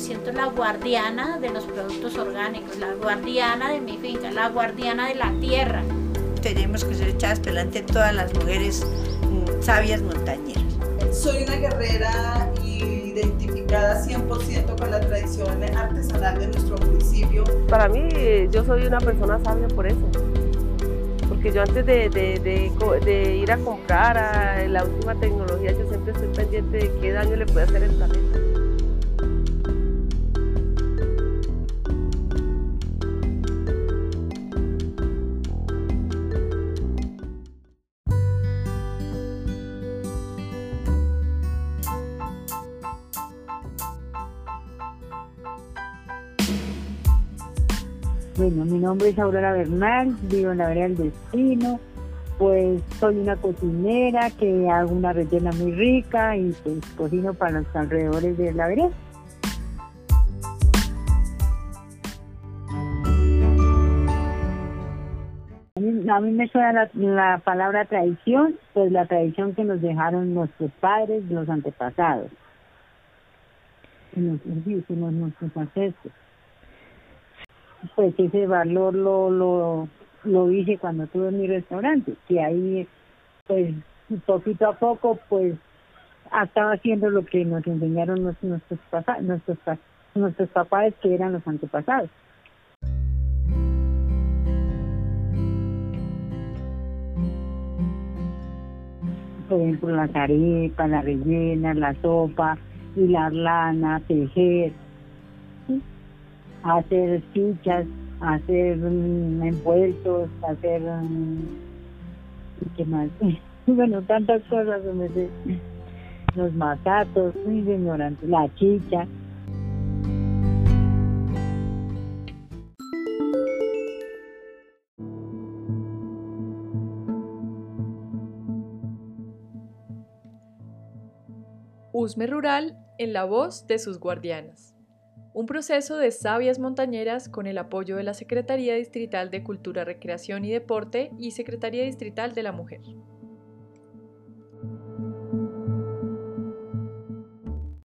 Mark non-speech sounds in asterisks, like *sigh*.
siento la guardiana de los productos orgánicos, la guardiana de mi finca, la guardiana de la tierra. Tenemos que ser echadas delante todas las mujeres mm, sabias montañeras. Soy una guerrera identificada 100% con la tradición artesanal de nuestro municipio. Para mí, yo soy una persona sabia por eso porque yo antes de, ir a comprar a la última tecnología, yo siempre estoy pendiente de qué daño le puede hacer el planeta. Bueno, mi nombre es Aurora Bernal, vivo en la vereda del destino, pues soy una cocinera que hago una rellena muy rica y pues cocino para los alrededores de la vereda. A mí, me suena la, palabra tradición, pues la tradición que nos dejaron nuestros padres, los antepasados, nuestros, nuestros ancestros pues ese valor lo, lo, lo hice cuando tuve mi restaurante, que ahí pues poquito a poco pues estaba haciendo lo que nos enseñaron nuestros nuestros, nuestros, nuestros papás que eran los antepasados. Por ejemplo, las arepas, la rellena, la sopa, hilar lana, tejer hacer fichas, hacer um, envueltos, hacer um, ¿qué más? *laughs* bueno, tantas cosas donde los masatos, muy la chicha. Usme Rural en la voz de sus guardianas un proceso de sabias montañeras con el apoyo de la Secretaría Distrital de Cultura, Recreación y Deporte y Secretaría Distrital de la Mujer.